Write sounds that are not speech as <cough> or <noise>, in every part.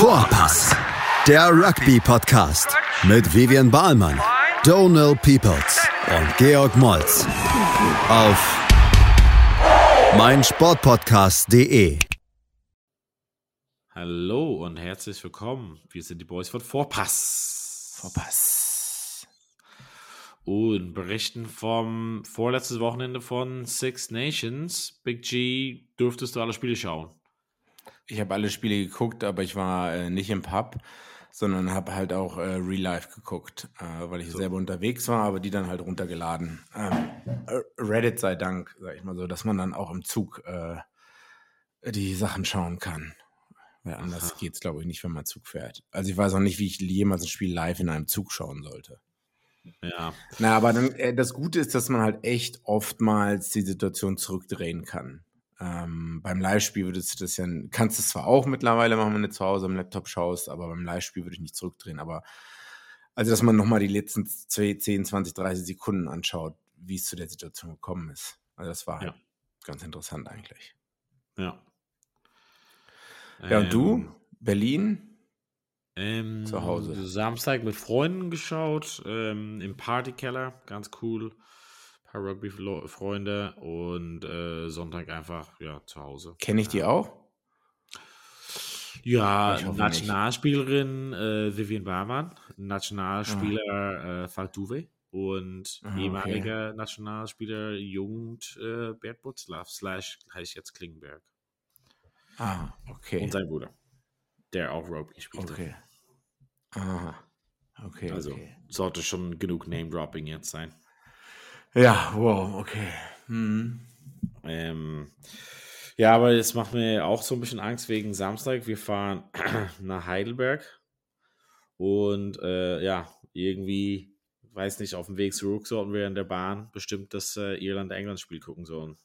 Vorpass, der Rugby-Podcast mit Vivian Bahlmann, Donal Peoples und Georg Moltz auf meinsportpodcast.de. Hallo und herzlich willkommen. Wir sind die Boys von Vorpass. Vorpass. Und berichten vom vorletztes Wochenende von Six Nations. Big G, dürftest du alle Spiele schauen? Ich habe alle Spiele geguckt, aber ich war äh, nicht im Pub, sondern habe halt auch äh, Real Life geguckt, äh, weil ich so. selber unterwegs war, aber die dann halt runtergeladen. Ähm, äh, Reddit sei Dank, sag ich mal so, dass man dann auch im Zug äh, die Sachen schauen kann. Weil anders geht es, glaube ich, nicht, wenn man Zug fährt. Also ich weiß auch nicht, wie ich jemals ein Spiel live in einem Zug schauen sollte. Ja. Na, aber dann, äh, das Gute ist, dass man halt echt oftmals die Situation zurückdrehen kann. Ähm, beim Live-Spiel würdest du das ja, kannst du es zwar auch mittlerweile machen, wenn du zu Hause am Laptop schaust, aber beim Live-Spiel würde ich nicht zurückdrehen. Aber also, dass man nochmal die letzten 10, 20, 30 Sekunden anschaut, wie es zu der Situation gekommen ist. Also, das war halt ja. ganz interessant eigentlich. Ja. Ja, und ähm, du? Berlin? Ähm, zu Hause. Samstag mit Freunden geschaut, ähm, im Partykeller, ganz cool paar Rugby-Freunde und äh, Sonntag einfach ja, zu Hause. Kenne ich die auch? Ja, Nationalspielerin äh, Vivian Barmann, Nationalspieler ah. äh, Faltuve und ah, ehemaliger okay. Nationalspieler Jugend äh, Bert Butzlaff, slash heißt jetzt Klingenberg. Ah, okay. Und sein Bruder, der auch Rugby spielt. Okay. Ah, okay. Also okay. sollte schon genug Name-Dropping jetzt sein. Ja, wow, okay. Hm. Ähm, ja, aber es macht mir auch so ein bisschen Angst wegen Samstag. Wir fahren <clears throat> nach Heidelberg und äh, ja, irgendwie, weiß nicht, auf dem Weg zurück sollten wir in der Bahn bestimmt das äh, Irland-England-Spiel gucken sollen.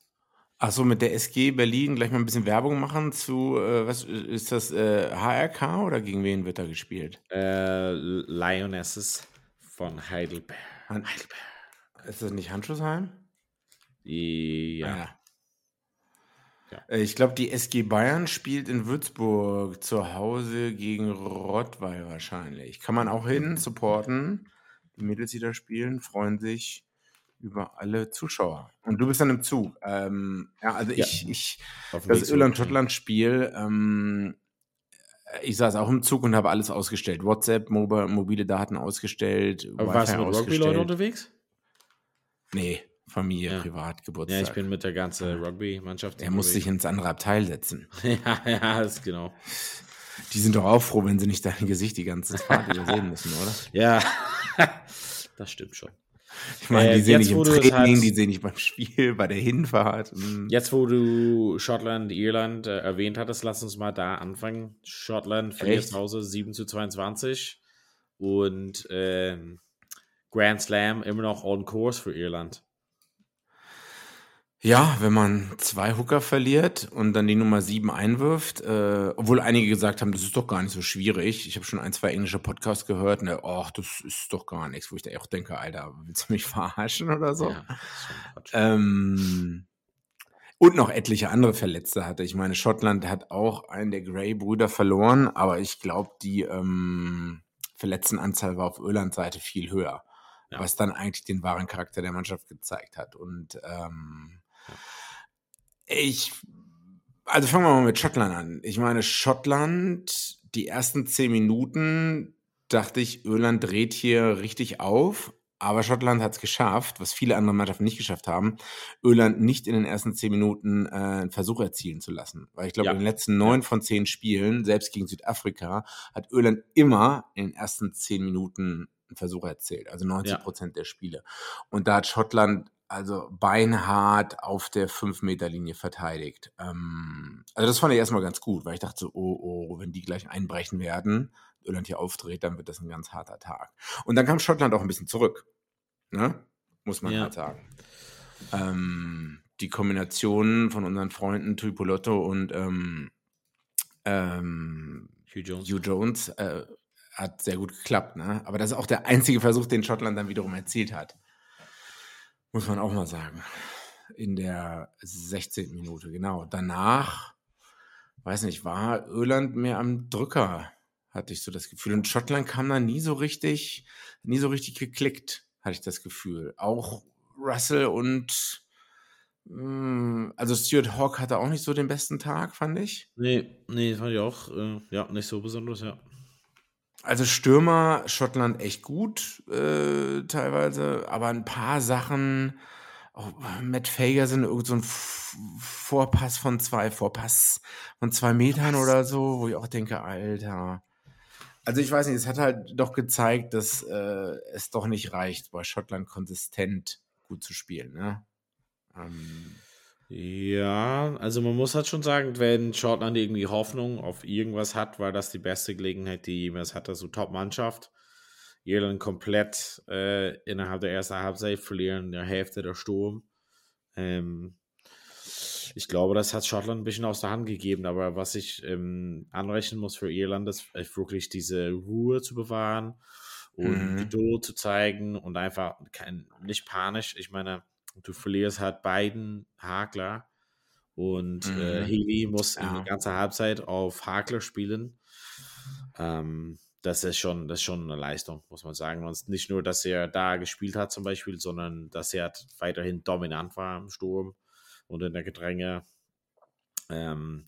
Achso, mit der SG Berlin gleich mal ein bisschen Werbung machen zu, äh, was ist das, HRK äh, oder gegen wen wird da gespielt? Äh, Lionesses von Heidelberg. Heidelberg. Ist das nicht Handschuhsheim? Ja. Ah, ja. ja. Äh, ich glaube, die SG Bayern spielt in Würzburg zu Hause gegen Rottweil wahrscheinlich. Kann man auch hin, supporten. Die Mädels, die da spielen, freuen sich über alle Zuschauer. Und du bist dann im Zug. Ähm, ja, also ja. ich, ich das Irland-Schottland-Spiel, ähm, ich saß auch im Zug und habe alles ausgestellt. WhatsApp, mobile Daten ausgestellt. Aber warst du mit Rugby-Leuten unterwegs? Nee, Familie, ja. privat, Geburtstag. Ja, ich bin mit der ganzen Rugby-Mannschaft. Er muss sich ins andere Abteil setzen. <laughs> ja, ja, ist genau. Die sind doch auch froh, wenn sie nicht dein Gesicht die ganze Zeit übersehen müssen, oder? <laughs> Ja, <laughs> das stimmt schon. Ich meine, die äh, sehen nicht im Training, die sehen nicht beim Spiel, bei der Hinfahrt. Mhm. Jetzt, wo du Schottland, Irland äh, erwähnt hattest, lass uns mal da anfangen. Schottland verliert zu Hause 7 zu 22 und ähm, Grand Slam immer noch on course für Irland. Ja, wenn man zwei Hooker verliert und dann die Nummer sieben einwirft, äh, obwohl einige gesagt haben, das ist doch gar nicht so schwierig. Ich habe schon ein, zwei englische Podcasts gehört, ne, ach, das ist doch gar nichts, wo ich da auch denke, Alter, willst du mich <laughs> verarschen oder so? Ja, ähm, und noch etliche andere Verletzte hatte. Ich meine, Schottland hat auch einen der Gray-Brüder verloren, aber ich glaube, die ähm, Verletztenanzahl war auf Irlands Seite viel höher ja. was dann eigentlich den wahren Charakter der Mannschaft gezeigt hat. Und ähm, ja. ich, also fangen wir mal mit Schottland an. Ich meine, Schottland, die ersten zehn Minuten dachte ich, Irland dreht hier richtig auf. Aber Schottland hat es geschafft, was viele andere Mannschaften nicht geschafft haben, Irland nicht in den ersten zehn Minuten äh, einen Versuch erzielen zu lassen. Weil ich glaube, ja. in den letzten neun von zehn Spielen, selbst gegen Südafrika, hat Irland immer in den ersten zehn Minuten Versuch erzählt, also 90 Prozent ja. der Spiele. Und da hat Schottland also beinhart auf der 5-Meter-Linie verteidigt. Ähm, also das fand ich erstmal ganz gut, weil ich dachte so, oh, oh, wenn die gleich einbrechen werden, Irland hier aufdreht, dann wird das ein ganz harter Tag. Und dann kam Schottland auch ein bisschen zurück, ne? muss man ja. halt sagen. Ähm, die Kombination von unseren Freunden Tuipolotto und ähm, ähm, Hugh Jones, Hugh Jones äh, hat sehr gut geklappt, ne? Aber das ist auch der einzige Versuch, den Schottland dann wiederum erzielt hat. Muss man auch mal sagen. In der 16. Minute, genau. Danach, weiß nicht, war Irland mehr am Drücker. hatte ich so das Gefühl. Und Schottland kam da nie so richtig, nie so richtig geklickt, hatte ich das Gefühl. Auch Russell und hm, also Stuart Hawk hatte auch nicht so den besten Tag, fand ich. Nee, nee, fand ich auch, äh, ja, nicht so besonders, ja. Also Stürmer Schottland echt gut äh, teilweise, aber ein paar Sachen, auch Matt Fagerson, irgend so ein Vorpass von zwei, Vorpass von zwei Metern Was? oder so, wo ich auch denke, Alter. Also ich weiß nicht, es hat halt doch gezeigt, dass äh, es doch nicht reicht, bei Schottland konsistent gut zu spielen. Ne? Ähm, ja, also man muss halt schon sagen, wenn Schottland irgendwie Hoffnung auf irgendwas hat, war das die beste Gelegenheit, die jemals hatte. So Top-Mannschaft. Irland komplett äh, innerhalb der ersten Halbzeit verlieren, der Hälfte der Sturm. Ähm, ich glaube, das hat Schottland ein bisschen aus der Hand gegeben, aber was ich ähm, anrechnen muss für Irland, ist wirklich diese Ruhe zu bewahren und mhm. Geduld zu zeigen und einfach kein, nicht panisch. Ich meine, du verlierst halt beiden Hakler und äh, mhm. äh, Healy muss ja. die ganze Halbzeit auf Hakler spielen. Ähm, das ist schon, das ist schon eine Leistung, muss man sagen. Und nicht nur, dass er da gespielt hat zum Beispiel, sondern dass er halt weiterhin dominant war im Sturm und in der Gedränge. Ähm,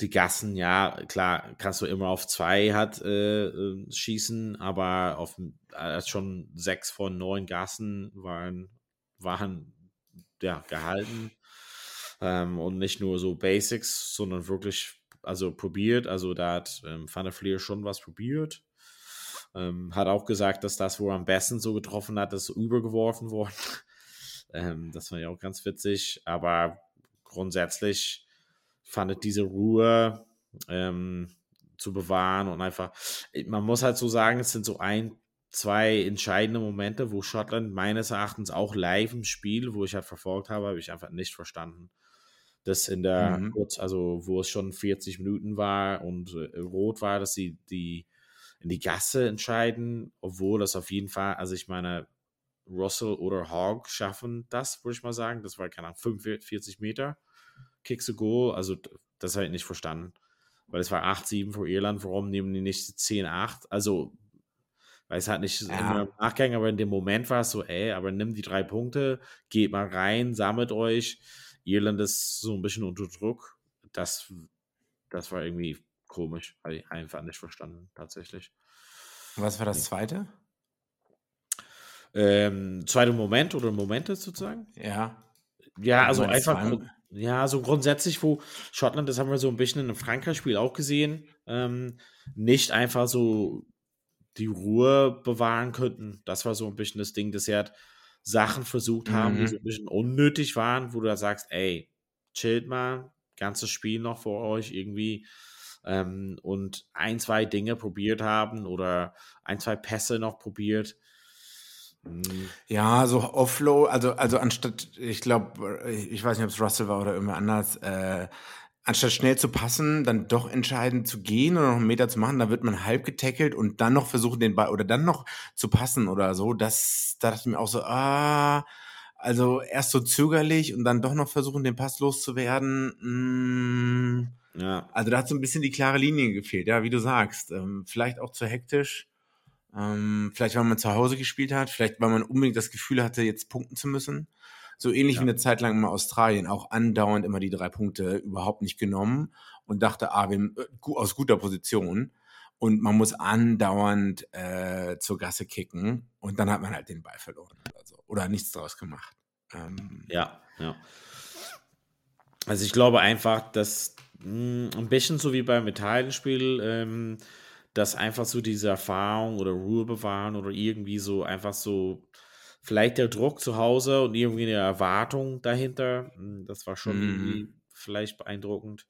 die Gassen, ja, klar, kannst du immer auf zwei hat äh, äh schießen, aber auf äh, schon sechs von neun Gassen waren, waren ja, gehalten. Ähm, und nicht nur so Basics, sondern wirklich, also probiert. Also da hat ähm, Van der Fleer schon was probiert. Ähm, hat auch gesagt, dass das, wo er am besten so getroffen hat, ist übergeworfen worden. <laughs> ähm, das fand ich auch ganz witzig. Aber grundsätzlich fand ich diese Ruhe ähm, zu bewahren und einfach, man muss halt so sagen, es sind so ein, zwei entscheidende Momente, wo Schottland meines Erachtens auch live im Spiel, wo ich halt verfolgt habe, habe ich einfach nicht verstanden. Das in der mhm. kurz, also wo es schon 40 Minuten war und äh, rot war, dass sie die in die Gasse entscheiden, obwohl das auf jeden Fall, also ich meine, Russell oder Hogg schaffen das, würde ich mal sagen. Das war, keine Ahnung, 45 Meter. Kicks a Goal, also das habe ich nicht verstanden. Weil es war 8-7 für Irland, warum nehmen die nicht 10-8? Also weil es halt nicht ja. im Nachgang, aber in dem Moment war es so, ey, aber nimm die drei Punkte, geht mal rein, sammelt euch. Irland ist so ein bisschen unter Druck. Das, das war irgendwie komisch. Habe ich einfach nicht verstanden, tatsächlich. Was war das zweite? Ähm, zweite Moment oder Momente sozusagen? Ja. Ja, also einfach, ja, so grundsätzlich, wo Schottland, das haben wir so ein bisschen in einem Frankreich-Spiel auch gesehen, ähm, nicht einfach so die Ruhe bewahren könnten. Das war so ein bisschen das Ding, dass sie halt Sachen versucht haben, mhm. die so ein bisschen unnötig waren, wo du da sagst, ey, chillt mal, ganzes Spiel noch vor euch irgendwie ähm, und ein, zwei Dinge probiert haben oder ein, zwei Pässe noch probiert. Mhm. Ja, so Offload, also, also anstatt, ich glaube, ich weiß nicht, ob es Russell war oder irgendwer anders, äh, anstatt schnell zu passen, dann doch entscheidend zu gehen oder noch einen Meter zu machen, dann wird man halb getackelt und dann noch versuchen, den Ball oder dann noch zu passen oder so. Das, da dachte ich mir auch so, ah, also erst so zögerlich und dann doch noch versuchen, den Pass loszuwerden. Mm, ja. Also da hat so ein bisschen die klare Linie gefehlt, ja, wie du sagst. Ähm, vielleicht auch zu hektisch. Ähm, vielleicht, weil man zu Hause gespielt hat, vielleicht, weil man unbedingt das Gefühl hatte, jetzt punkten zu müssen. So ähnlich ja. wie eine Zeit lang in Australien, auch andauernd immer die drei Punkte überhaupt nicht genommen und dachte, ah, wir, äh, aus guter Position. Und man muss andauernd äh, zur Gasse kicken und dann hat man halt den Ball verloren oder so. Oder nichts draus gemacht. Ähm, ja, ja. Also ich glaube einfach, dass mh, hm, ein bisschen so wie beim Italien-Spiel, ähm, dass einfach so diese Erfahrung oder Ruhe bewahren oder irgendwie so einfach so vielleicht der Druck zu Hause und irgendwie eine Erwartung dahinter. Hm, das war schon mhm. irgendwie vielleicht beeindruckend.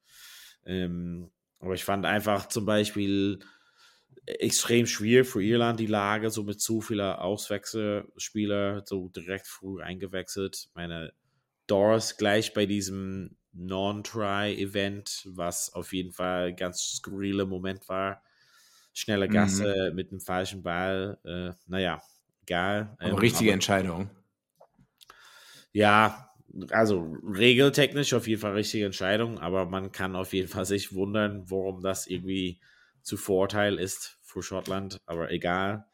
Ähm, aber ich fand einfach zum Beispiel extrem schwierig für Irland die Lage, so mit zu vieler Auswechselspieler, so direkt früh eingewechselt. Meine Doris gleich bei diesem Non-Try-Event, was auf jeden Fall ein ganz skurriler Moment war. Schnelle Gasse mhm. mit dem falschen Ball. Äh, naja, egal. Aber ähm, richtige aber, Entscheidung. Ja, also regeltechnisch auf jeden Fall richtige Entscheidung, aber man kann auf jeden Fall sich wundern, warum das irgendwie zu Vorteil ist für Schottland, aber egal.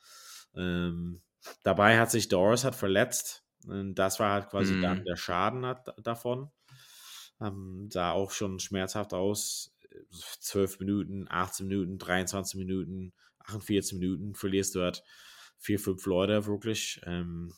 Ähm, dabei hat sich Doris hat verletzt. Und das war halt quasi mm. dann der Schaden hat, davon. Ähm, sah auch schon schmerzhaft aus. 12 Minuten, 18 Minuten, 23 Minuten, 48 Minuten verlierst du halt vier, fünf Leute wirklich. Ähm,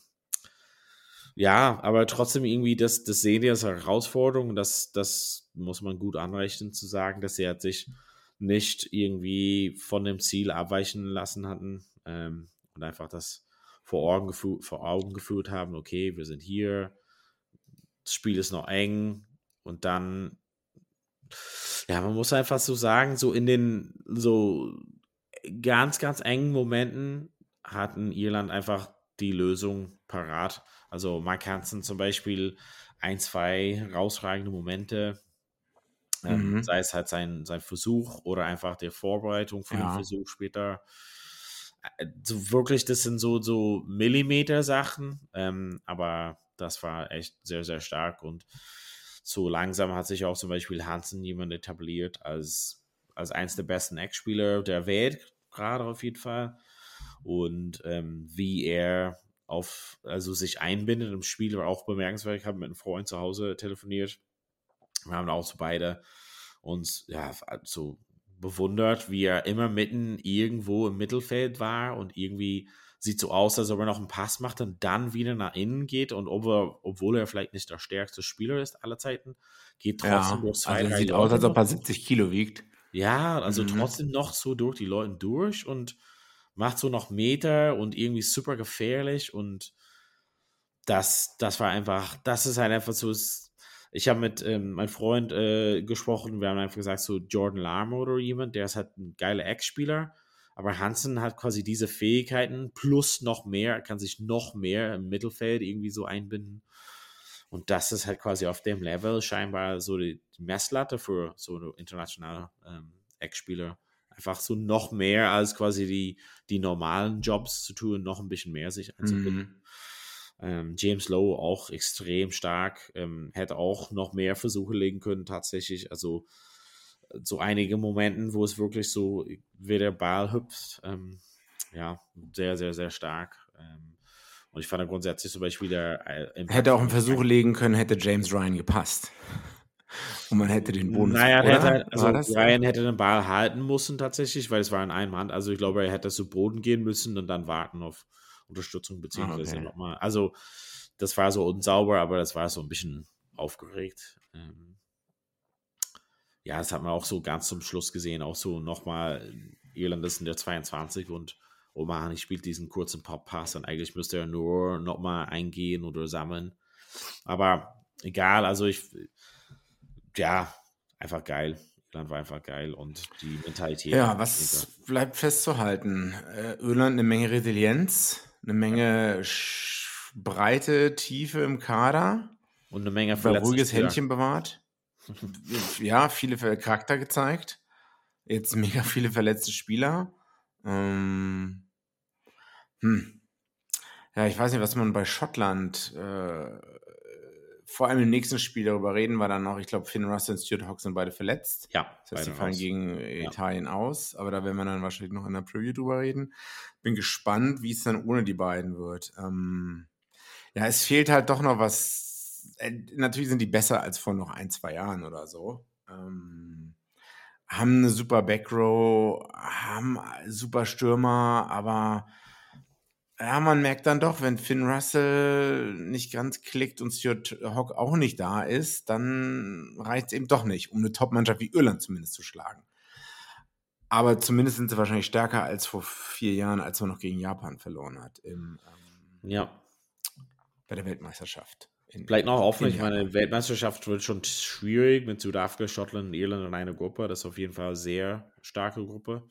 ja, aber trotzdem irgendwie, das, das sehen die als Herausforderung. Das, das muss man gut anrechnen, zu sagen, dass sie halt sich nicht irgendwie von dem Ziel abweichen lassen hatten ähm, und einfach das vor Augen, vor Augen geführt haben, okay, wir sind hier, das Spiel ist noch eng und dann, ja, man muss einfach so sagen, so in den so ganz, ganz engen Momenten hatten Irland einfach die Lösung parat. Also Mark Hansen zum Beispiel ein, zwei herausragende Momente, ähm, mhm. sei es halt sein, sein Versuch oder einfach der Vorbereitung für ja. den Versuch später. Äh, so wirklich, das sind so, so Millimeter-Sachen, ähm, aber das war echt sehr, sehr stark und so langsam hat sich auch zum Beispiel Hansen jemand etabliert als, als eins der besten Ex-Spieler der Welt, gerade auf jeden Fall. Und ähm, wie er auf, also sich einbindet im Spiel, war auch bemerkenswert. Ich habe mit einem Freund zu Hause telefoniert. Wir haben auch so beide uns ja so bewundert, wie er immer mitten irgendwo im Mittelfeld war und irgendwie sieht so aus, als ob er noch einen Pass macht und dann wieder nach innen geht und ob er, obwohl er vielleicht nicht der stärkste Spieler ist aller Zeiten, geht trotzdem ja, durch zwei, also drei sieht Leute aus, als ob er 70 Kilo wiegt. Ja, also mhm. trotzdem noch so durch die Leute durch und macht so noch Meter und irgendwie super gefährlich und das, das war einfach, das ist halt einfach so, ich habe mit ähm, meinem Freund äh, gesprochen, wir haben einfach gesagt, so Jordan Larmo oder jemand, der ist halt ein geiler Ex-Spieler, aber Hansen hat quasi diese Fähigkeiten plus noch mehr, kann sich noch mehr im Mittelfeld irgendwie so einbinden. Und das ist halt quasi auf dem Level scheinbar so die, Messlatte für so internationale ähm, Ex-Spieler einfach so noch mehr als quasi die, die normalen Jobs zu tun, noch ein bisschen mehr sich einzubinden. Mhm. Ähm, James Lowe auch extrem stark, ähm, hätte auch noch mehr Versuche legen können tatsächlich. Also so einige Momenten, wo es wirklich so wie der Ball hüpft. Ähm, ja, sehr, sehr, sehr stark. Ähm, und ich fand grundsätzlich zum Beispiel der. Äh, hätte auch einen Versuch legen können, hätte James Ryan gepasst. Und man hätte den Bonus. Naja? Hätte, also Ryan hätte den Ball halten müssen tatsächlich, weil es war in einem Hand. Also ich glaube, er hätte zu Boden gehen müssen und dann warten auf Unterstützung beziehungsweise okay. nochmal. Also das war so unsauber, aber das war so ein bisschen aufgeregt. Ähm, ja, das hat man auch so ganz zum Schluss gesehen. Auch so nochmal, Irland ist in der 22 und Oman spielt diesen kurzen Pop-Pass und eigentlich müsste er nur nochmal eingehen oder sammeln. Aber egal, also ich, ja, einfach geil. Irland war einfach geil und die Mentalität. Ja, was bleibt festzuhalten? Äh, Irland eine Menge Resilienz, eine Menge Breite, Tiefe im Kader. Und eine Menge ruhiges Händchen bewahrt. <laughs> ja, viele Charakter gezeigt. Jetzt <laughs> mega viele verletzte Spieler. Ähm, hm. Ja, ich weiß nicht, was man bei Schottland äh, vor allem im nächsten Spiel darüber reden wir dann noch. Ich glaube, Finn Russell und Stuart Hawks sind beide verletzt. Ja. Das heißt, sie fallen aus. gegen ja. Italien aus. Aber da werden wir dann wahrscheinlich noch in der Preview drüber reden. Bin gespannt, wie es dann ohne die beiden wird. Ähm, ja, es fehlt halt doch noch was. Äh, natürlich sind die besser als vor noch ein, zwei Jahren oder so. Ähm, haben eine super Backrow, haben super Stürmer, aber ja, man merkt dann doch, wenn Finn Russell nicht ganz klickt und Stuart Hawk auch nicht da ist, dann reicht es eben doch nicht, um eine Top-Mannschaft wie Irland zumindest zu schlagen. Aber zumindest sind sie wahrscheinlich stärker als vor vier Jahren, als man noch gegen Japan verloren hat. Im, ähm, ja. Bei der Weltmeisterschaft. Vielleicht noch offen, ich meine, Weltmeisterschaft wird schon schwierig mit Südafrika, Schottland und Irland in einer Gruppe. Das ist auf jeden Fall eine sehr starke Gruppe.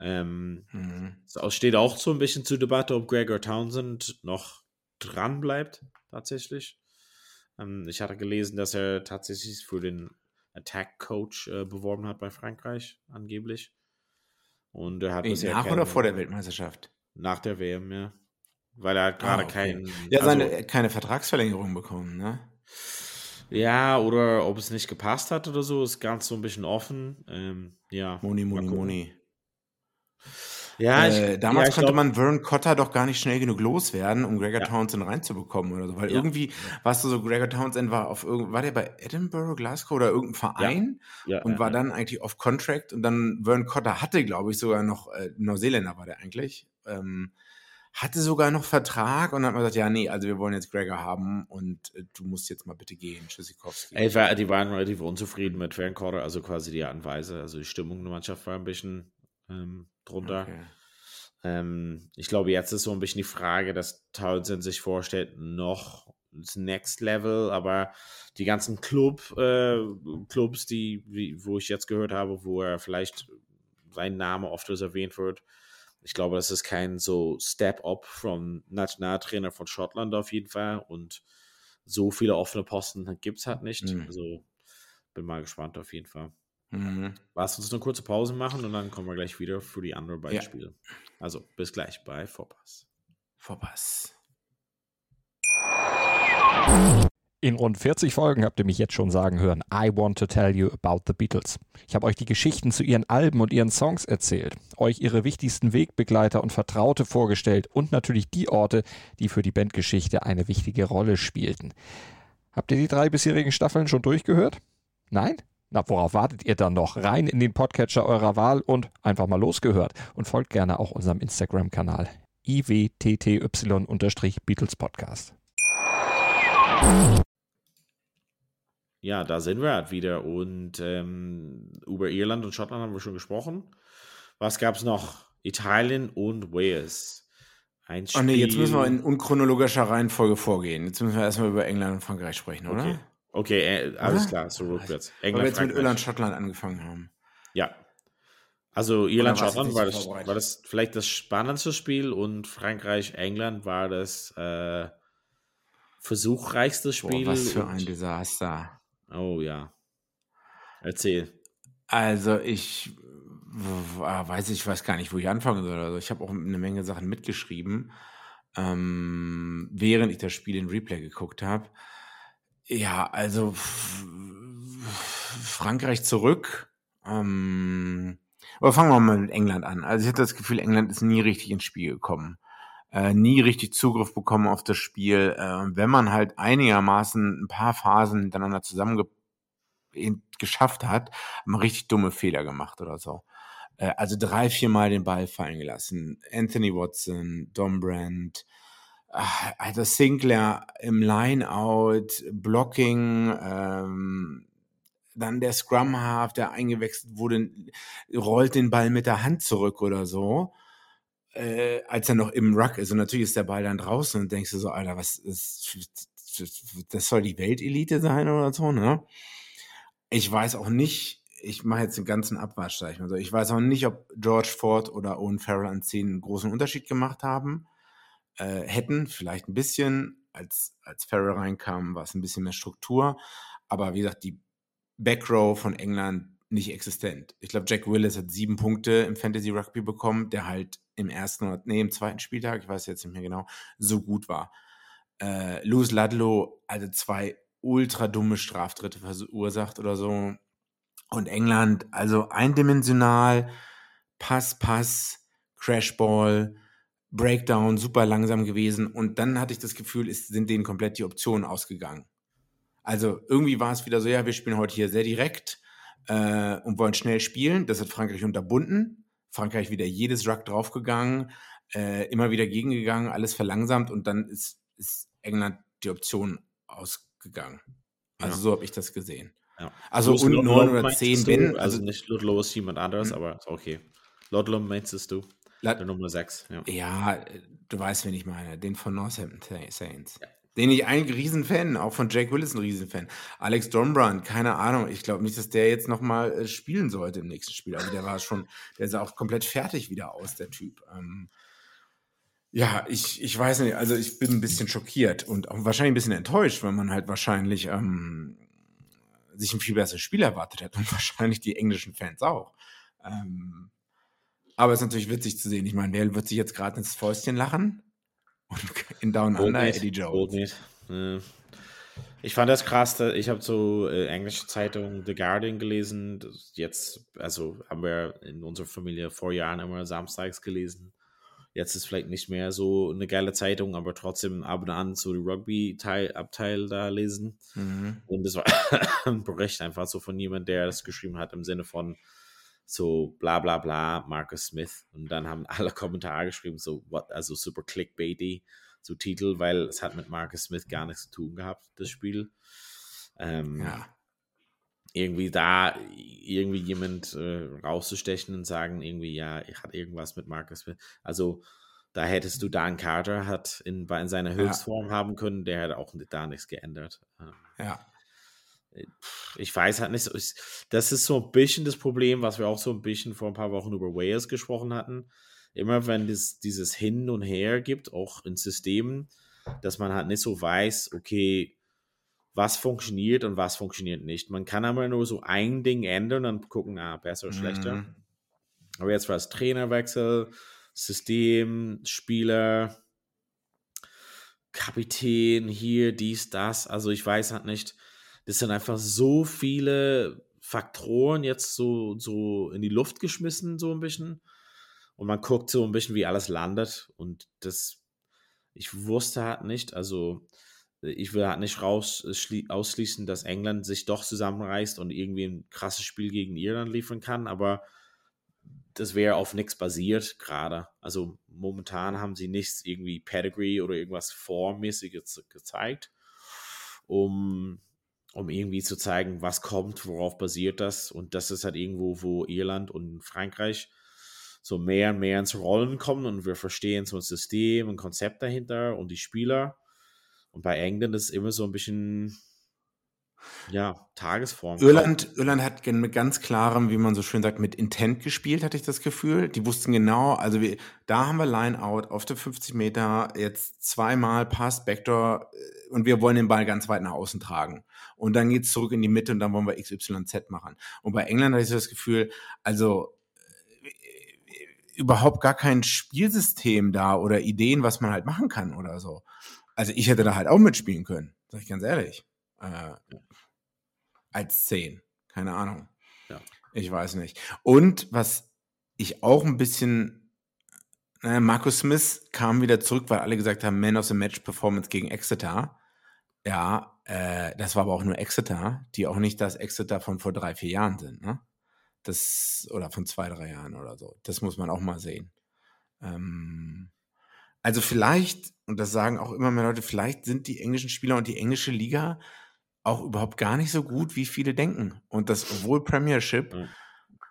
Ähm, mhm. Es steht auch so ein bisschen zur Debatte, ob Gregor Townsend noch dran bleibt, tatsächlich. Ähm, ich hatte gelesen, dass er tatsächlich für den Attack Coach äh, beworben hat bei Frankreich, angeblich. Und er hat Ey, Nach oder vor der Weltmeisterschaft? Nach der WM, ja. Weil er hat gerade ah, okay. keinen. Ja, seine, also, keine Vertragsverlängerung bekommen, ne? Ja, oder ob es nicht gepasst hat oder so, ist ganz so ein bisschen offen. Ähm, ja. Moni, Moni, Moni. Ja, äh, damals ja, konnte glaub, man Vern Cotter doch gar nicht schnell genug loswerden, um Gregor ja. Townsend reinzubekommen oder so. Weil ja. irgendwie, warst du so, Gregor Townsend war auf irgend, war der bei Edinburgh, Glasgow oder irgendeinem Verein und war dann eigentlich auf Contract und dann Vern Cotter hatte, glaube ich, sogar noch, äh, Neuseeländer war der eigentlich, ähm, hatte sogar noch Vertrag und dann hat man gesagt, ja, nee, also wir wollen jetzt Gregor haben und äh, du musst jetzt mal bitte gehen, Tschüssikowski. Ey, war, die waren relativ unzufrieden mit Van Cotter, also quasi die Anweise, also die Stimmung der Mannschaft war ein bisschen ähm, drunter. Okay. Ähm, ich glaube, jetzt ist so ein bisschen die Frage, dass Townsend sich vorstellt, noch das Next Level, aber die ganzen Club, äh, Clubs, die, wie, wo ich jetzt gehört habe, wo er vielleicht sein Name oft erwähnt wird, ich glaube, das ist kein so Step-up vom Nationaltrainer von Schottland auf jeden Fall und so viele offene Posten gibt es halt nicht. Mhm. Also bin mal gespannt auf jeden Fall. Mhm. Lass uns eine kurze Pause machen und dann kommen wir gleich wieder für die anderen beiden ja. Spiele. Also bis gleich bei Vorpass. Vorpass. In rund 40 Folgen habt ihr mich jetzt schon sagen hören, I want to tell you about the Beatles. Ich habe euch die Geschichten zu ihren Alben und ihren Songs erzählt, euch ihre wichtigsten Wegbegleiter und Vertraute vorgestellt und natürlich die Orte, die für die Bandgeschichte eine wichtige Rolle spielten. Habt ihr die drei bisherigen Staffeln schon durchgehört? Nein? Na, worauf wartet ihr dann noch? Rein in den Podcatcher eurer Wahl und einfach mal losgehört. Und folgt gerne auch unserem Instagram-Kanal iwtty-Beatles Podcast. Ja, da sind wir halt wieder. Und ähm, über Irland und Schottland haben wir schon gesprochen. Was gab es noch? Italien und Wales. Ein Spiel. Oh nee, jetzt müssen wir in unchronologischer Reihenfolge vorgehen. Jetzt müssen wir erstmal über England und Frankreich sprechen, oder? Okay. Okay, äh, alles Oder? klar, so rückwärts. England, Weil wir jetzt mit Irland, Schottland angefangen haben. Ja. Also Irland, Schottland war das, war das vielleicht das spannendste Spiel und Frankreich, England war das äh, versuchreichste Spiel. Boah, was für ein Desaster. Oh ja. Erzähl. Also ich weiß ich weiß gar nicht, wo ich anfangen soll. Also ich habe auch eine Menge Sachen mitgeschrieben, ähm, während ich das Spiel in Replay geguckt habe. Ja, also Frankreich zurück. Ähm, aber fangen wir mal mit England an. Also ich hatte das Gefühl, England ist nie richtig ins Spiel gekommen. Äh, nie richtig Zugriff bekommen auf das Spiel. Äh, wenn man halt einigermaßen ein paar Phasen hintereinander zusammen geschafft hat, hat man richtig dumme Fehler gemaut oder so. Äh, also drei, vier Mal den Ball fallen gelassen. Anthony Watson, Dom Brandt, also Sinclair im Lineout, Blocking, ähm, dann der Scrum Half, der eingewechselt wurde, rollt den Ball mit der Hand zurück oder so, äh, als er noch im Ruck ist. Und natürlich ist der Ball dann draußen und denkst du so, Alter, was ist, das soll die Weltelite sein oder so, ne? Ich weiß auch nicht, ich mache jetzt den ganzen Abwasch, sag ich mal so. Ich weiß auch nicht, ob George Ford oder Owen Farrell an 10 einen großen Unterschied gemacht haben äh, hätten. Vielleicht ein bisschen. Als, als Farrell reinkam, war es ein bisschen mehr Struktur. Aber wie gesagt, die Backrow von England nicht existent. Ich glaube, Jack Willis hat sieben Punkte im Fantasy Rugby bekommen, der halt im ersten oder nee, im zweiten Spieltag, ich weiß jetzt nicht mehr genau, so gut war. Äh, Lewis Ludlow hatte zwei ultra dumme Straftritte verursacht oder so. Und England, also eindimensional, Pass, Pass, Crashball, Breakdown, super langsam gewesen. Und dann hatte ich das Gefühl, es sind denen komplett die Optionen ausgegangen. Also irgendwie war es wieder so, ja, wir spielen heute hier sehr direkt äh, und wollen schnell spielen. Das hat Frankreich unterbunden. Frankreich wieder jedes Ruck draufgegangen, äh, immer wieder gegengegangen, alles verlangsamt und dann ist, ist England die Option ausgegangen. Also ja. so habe ich das gesehen. Ja. Also und neun oder zehn bin. Also, also nicht Ludlow ist jemand anderes, hm. aber okay. Ludlow meinst du? Der Nummer 6, ja. Ja, du weißt, wen ich meine. Den von Northampton Saints. Ja. Den ich eigentlich Riesenfan, auch von Jake Willis ein Riesenfan. Alex Dombrand, keine Ahnung. Ich glaube nicht, dass der jetzt nochmal äh, spielen sollte im nächsten Spiel. Also der war schon, der sah auch komplett fertig wieder aus, der Typ. Ähm, ja, ich, ich weiß nicht, also ich bin ein bisschen schockiert und auch wahrscheinlich ein bisschen enttäuscht, weil man halt wahrscheinlich ähm, sich ein viel besseres Spiel erwartet hat und wahrscheinlich die englischen Fans auch. Ähm, aber es ist natürlich witzig zu sehen. Ich meine, wer wird sich jetzt gerade ins Fäustchen lachen? Und <laughs> in Down Under Eddie Jones. Nicht. Ich fand das krass. Ich habe so äh, englische Zeitung The Guardian gelesen. Jetzt, also haben wir in unserer Familie vor Jahren immer samstags gelesen. Jetzt ist vielleicht nicht mehr so eine geile Zeitung, aber trotzdem ab und an so die Rugby-Abteil da lesen. Mhm. Und das war <laughs> ein Bericht einfach so von jemand, der das geschrieben hat im Sinne von so bla bla bla, Marcus Smith. Und dann haben <laughs> alle Kommentare geschrieben, so what, also super clickbaity so Titel, weil es hat mit Marcus Smith gar nichts zu tun gehabt, das Spiel. Ähm, ja. Irgendwie da irgendwie jemand äh, rauszustechen und sagen, irgendwie, ja, ich hatte irgendwas mit Marcus Smith. Also da hättest du Dan Carter hat in, in seiner Höchstform ja. haben können, der hat auch da nichts geändert. Ähm, ja. Ich weiß halt nicht so. das ist so ein bisschen das Problem, was wir auch so ein bisschen vor ein paar Wochen über Wales gesprochen hatten immer wenn es dieses Hin und Her gibt, auch in Systemen, dass man halt nicht so weiß, okay, was funktioniert und was funktioniert nicht. Man kann aber nur so ein Ding ändern und gucken, ah, besser oder schlechter. Mhm. Aber jetzt war es Trainerwechsel, System, Spieler, Kapitän, hier, dies, das. Also ich weiß halt nicht. Das sind einfach so viele Faktoren jetzt so, so in die Luft geschmissen, so ein bisschen. Und man guckt so ein bisschen, wie alles landet. Und das, ich wusste halt nicht, also ich will halt nicht raus, ausschließen, dass England sich doch zusammenreißt und irgendwie ein krasses Spiel gegen Irland liefern kann, aber das wäre auf nichts basiert gerade. Also momentan haben sie nichts irgendwie Pedigree oder irgendwas Formmäßiges gezeigt, um, um irgendwie zu zeigen, was kommt, worauf basiert das. Und das ist halt irgendwo, wo Irland und Frankreich so mehr und mehr ins Rollen kommen und wir verstehen so ein System, ein Konzept dahinter und die Spieler. Und bei England ist es immer so ein bisschen, ja, Tagesform. Irland, Irland hat mit ganz klarem, wie man so schön sagt, mit Intent gespielt, hatte ich das Gefühl. Die wussten genau, also wir, da haben wir Line-Out auf der 50 Meter, jetzt zweimal Pass, Backdoor äh, und wir wollen den Ball ganz weit nach außen tragen. Und dann geht es zurück in die Mitte und dann wollen wir XYZ machen. Und bei England hatte ich so das Gefühl, also überhaupt gar kein Spielsystem da oder Ideen, was man halt machen kann oder so. Also ich hätte da halt auch mitspielen können, sag ich ganz ehrlich. Äh, als zehn. Keine Ahnung. Ja. Ich weiß nicht. Und was ich auch ein bisschen, naja, Markus Smith kam wieder zurück, weil alle gesagt haben, Man of the Match Performance gegen Exeter. Ja, äh, das war aber auch nur Exeter, die auch nicht das Exeter von vor drei, vier Jahren sind. Ne? Das, oder von zwei, drei Jahren oder so. Das muss man auch mal sehen. Ähm, also vielleicht, und das sagen auch immer mehr Leute, vielleicht sind die englischen Spieler und die englische Liga auch überhaupt gar nicht so gut, wie viele denken. Und das, obwohl Premiership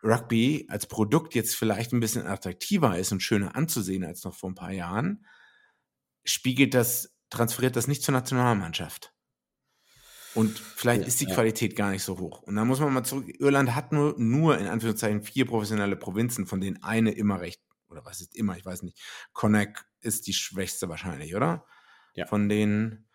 Rugby als Produkt jetzt vielleicht ein bisschen attraktiver ist und schöner anzusehen als noch vor ein paar Jahren, spiegelt das, transferiert das nicht zur Nationalmannschaft. Und vielleicht ja, ist die ja. Qualität gar nicht so hoch. Und dann muss man mal zurück. Irland hat nur, nur in Anführungszeichen vier professionelle Provinzen, von denen eine immer recht, oder was ist immer, ich weiß nicht. Connacht ist die schwächste wahrscheinlich, oder? Ja. Von den,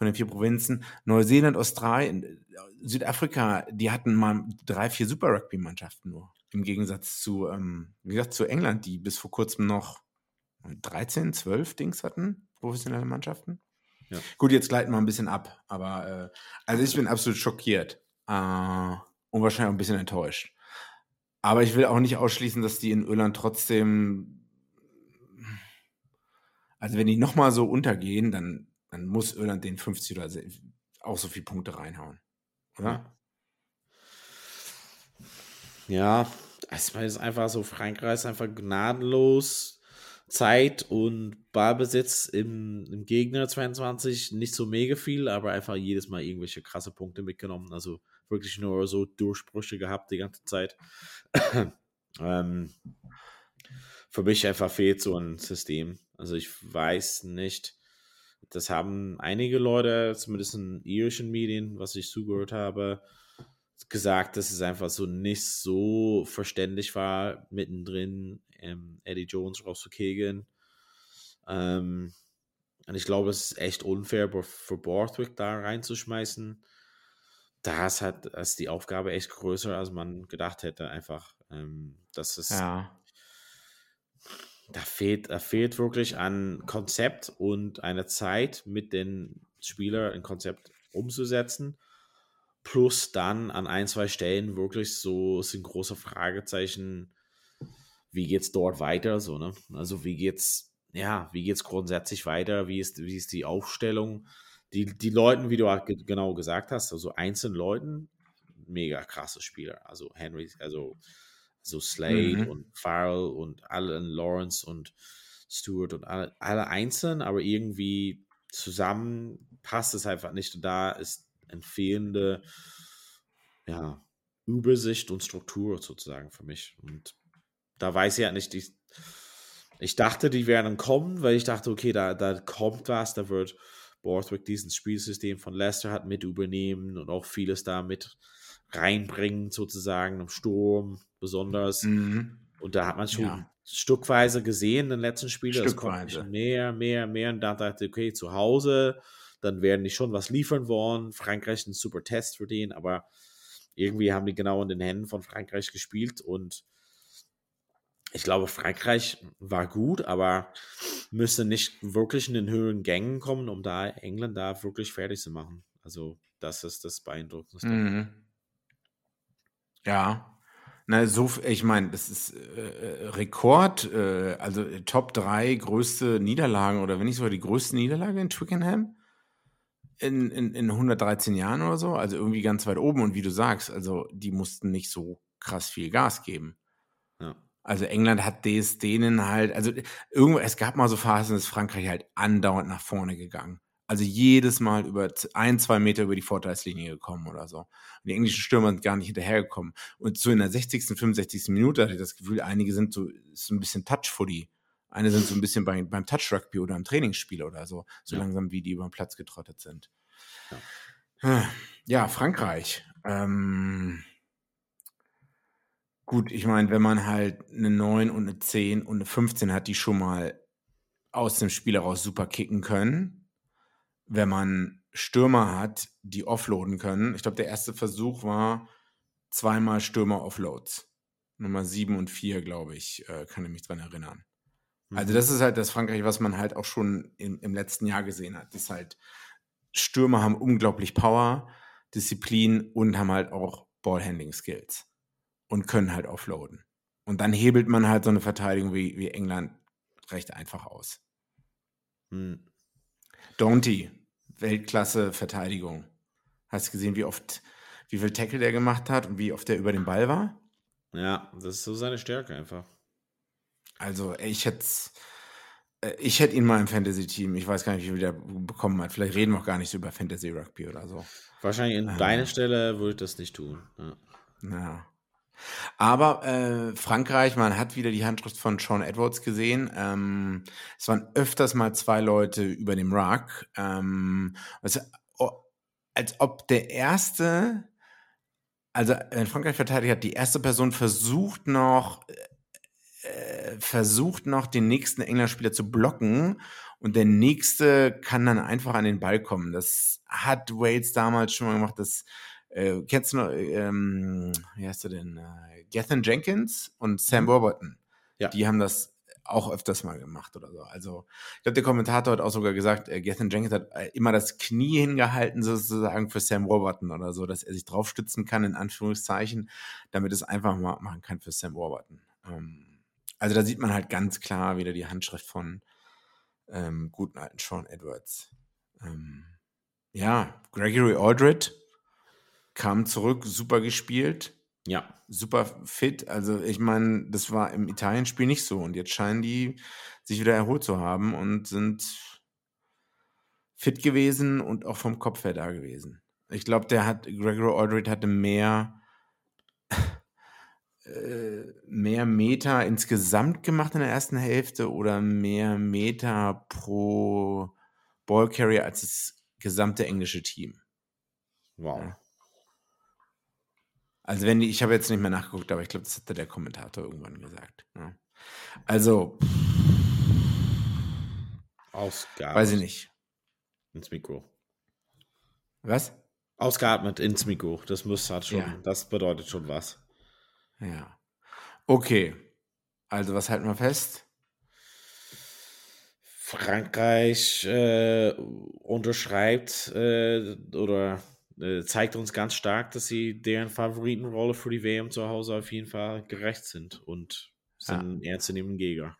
von den vier Provinzen. Neuseeland, Australien, Südafrika, die hatten mal drei, vier Super Rugby-Mannschaften nur. Im Gegensatz zu, ähm, wie gesagt, zu England, die bis vor kurzem noch 13, 12 Dings hatten, professionelle Mannschaften. Ja. Gut, jetzt gleiten wir ein bisschen ab, aber äh, also ich bin absolut schockiert äh, und wahrscheinlich auch ein bisschen enttäuscht. Aber ich will auch nicht ausschließen, dass die in Irland trotzdem, also wenn die nochmal so untergehen, dann, dann muss Irland den 50 oder auch so viele Punkte reinhauen. Oder? Ja, es ist einfach so, Frankreich ist einfach gnadenlos Zeit und Ballbesitz im, im, Gegner 22 nicht so mega viel, aber einfach jedes Mal irgendwelche krasse Punkte mitgenommen. Also wirklich nur so Durchbrüche gehabt die ganze Zeit. <coughs> ähm, für mich einfach fehlt so ein System. Also ich weiß nicht, das haben einige Leute, zumindest in irischen Medien, was ich zugehört habe, gesagt, dass es einfach so nicht so verständlich war, mittendrin ähm, Eddie Jones rauszukegeln. Ähm, und ich glaube, es ist echt unfair, für Borthwick da reinzuschmeißen. Da ist halt ist die Aufgabe echt größer, als man gedacht hätte. Einfach, ähm, das ist. Ja. Da fehlt, da fehlt wirklich ein Konzept und eine Zeit mit den Spielern ein Konzept umzusetzen. Plus dann an ein, zwei Stellen wirklich so sind große Fragezeichen, wie geht's dort weiter, so, ne? Also wie geht's, ja, wie geht's grundsätzlich weiter, wie ist, wie ist die Aufstellung? Die, die Leuten, wie du genau gesagt hast, also einzelnen Leuten, mega krasse Spieler. Also Henry, also, also Slade mhm. und Farrell und Allen Lawrence und Stewart und alle, alle einzeln, aber irgendwie zusammen passt es einfach nicht. Und da ist eine fehlende ja, Übersicht und Struktur sozusagen für mich. Und da weiß ich ja nicht, ich, ich dachte, die werden kommen, weil ich dachte, okay, da, da kommt was, da wird Borthwick dieses Spielsystem von Leicester hat mit übernehmen und auch vieles da mit reinbringen, sozusagen im Sturm besonders. Mhm. Und da hat man schon ja. stückweise gesehen in den letzten Spielen, es kommt mehr, mehr, mehr und dann dachte ich, okay, zu Hause, dann werden die schon was liefern wollen. Frankreich ein super Test für den, aber irgendwie haben die genau in den Händen von Frankreich gespielt und ich glaube, Frankreich war gut, aber müsste nicht wirklich in den höheren Gängen kommen, um da England da wirklich fertig zu machen. Also, das ist das Beeindruckendste. Mhm. Ja. Na, so, ich meine, das ist äh, äh Rekord, äh, also Top 3 größte Niederlagen oder wenn nicht sogar die größte Niederlage in Twickenham in, in, in 113 Jahren oder so, also irgendwie ganz weit oben. Und wie du sagst, also die mussten nicht so krass viel Gas geben. Ja. Also England hat des denen halt, also irgendwo, es gab mal so Phasen, dass Frankreich halt andauernd nach vorne gegangen. Also jedes Mal über ein, zwei Meter über die Vorteilslinie gekommen oder so. Und die englischen Stürmer sind gar nicht hinterhergekommen. Und so in der 60., 65. Minute hatte ich das Gefühl, einige sind so, so ein bisschen Touch-Footy. Eine sind so ein bisschen bei, beim Touch-Rugby oder im Trainingsspiel oder so, so ja. langsam wie die über den Platz getrottet sind. Ja, ja Frankreich. Ähm, gut, ich meine, wenn man halt eine 9 und eine 10 und eine 15 hat, die schon mal aus dem Spiel heraus super kicken können. Wenn man Stürmer hat, die offloaden können. Ich glaube, der erste Versuch war zweimal Stürmer-Offloads. Nummer 7 und 4, glaube ich, äh, kann ich mich dran erinnern. Also mhm. das ist halt das Frankreich, was man halt auch schon im, im letzten Jahr gesehen hat. Das ist halt, Stürmer haben unglaublich Power, Disziplin und haben halt auch Ballhandling-Skills und können halt offloaden. Und dann hebelt man halt so eine Verteidigung wie, wie England recht einfach aus. Hm. Donty, Weltklasse Verteidigung. Hast du gesehen, wie oft, wie viel Tackle der gemacht hat und wie oft der über den Ball war? Ja, das ist so seine Stärke einfach. Also, ich hätte äh, ich hätte ihn mal im Fantasy-Team. Ich weiß gar nicht, wie viel der bekommen hat. Vielleicht reden wir auch gar nicht über Fantasy Rugby oder so. Wahrscheinlich in ähm, deiner Stelle würde ich das nicht tun. Ja. ja. Aber äh, Frankreich, man hat wieder die Handschrift von Sean Edwards gesehen. Ähm, es waren öfters mal zwei Leute über dem Ruck. Ähm, also, als ob der erste, also in Frankreich verteidigt hat, die erste Person versucht noch äh, versucht noch den nächsten England-Spieler zu blocken und der nächste kann dann einfach an den Ball kommen. Das hat Wales damals schon mal gemacht. Das äh, kennst du noch, ähm, wie heißt er denn? Äh, Gethin Jenkins und Sam mhm. Warburton. Ja. Die haben das auch öfters mal gemacht oder so. Also, ich glaube, der Kommentator hat auch sogar gesagt, äh, Gethin Jenkins hat äh, immer das Knie hingehalten, sozusagen für Sam Warburton oder so, dass er sich draufstützen kann, in Anführungszeichen, damit es einfach mal machen kann für Sam Warburton. Ähm, also da sieht man halt ganz klar wieder die Handschrift von ähm, guten alten Sean Edwards. Ähm, ja, Gregory Aldred kam zurück, super gespielt. Ja. Super fit. Also ich meine, das war im Italien-Spiel nicht so. Und jetzt scheinen die sich wieder erholt zu haben und sind fit gewesen und auch vom Kopf her da gewesen. Ich glaube, der hat, Gregory Aldred hatte mehr <laughs> äh, mehr Meter insgesamt gemacht in der ersten Hälfte oder mehr Meter pro Ballcarrier als das gesamte englische Team. Wow. Ja. Also wenn die, ich habe jetzt nicht mehr nachgeguckt, aber ich glaube, das hatte der Kommentator irgendwann gesagt. Ja. Also Ausgabe. Weiß ich nicht. Ins Mikro. Was? Ausgeatmet ins Mikro. Das muss halt schon, ja. das bedeutet schon was. Ja. Okay. Also, was halten wir fest? Frankreich äh, unterschreibt äh, oder äh, zeigt uns ganz stark, dass sie deren Favoritenrolle für die WM zu Hause auf jeden Fall gerecht sind und sind ja. ernstzunehmenden Gegner.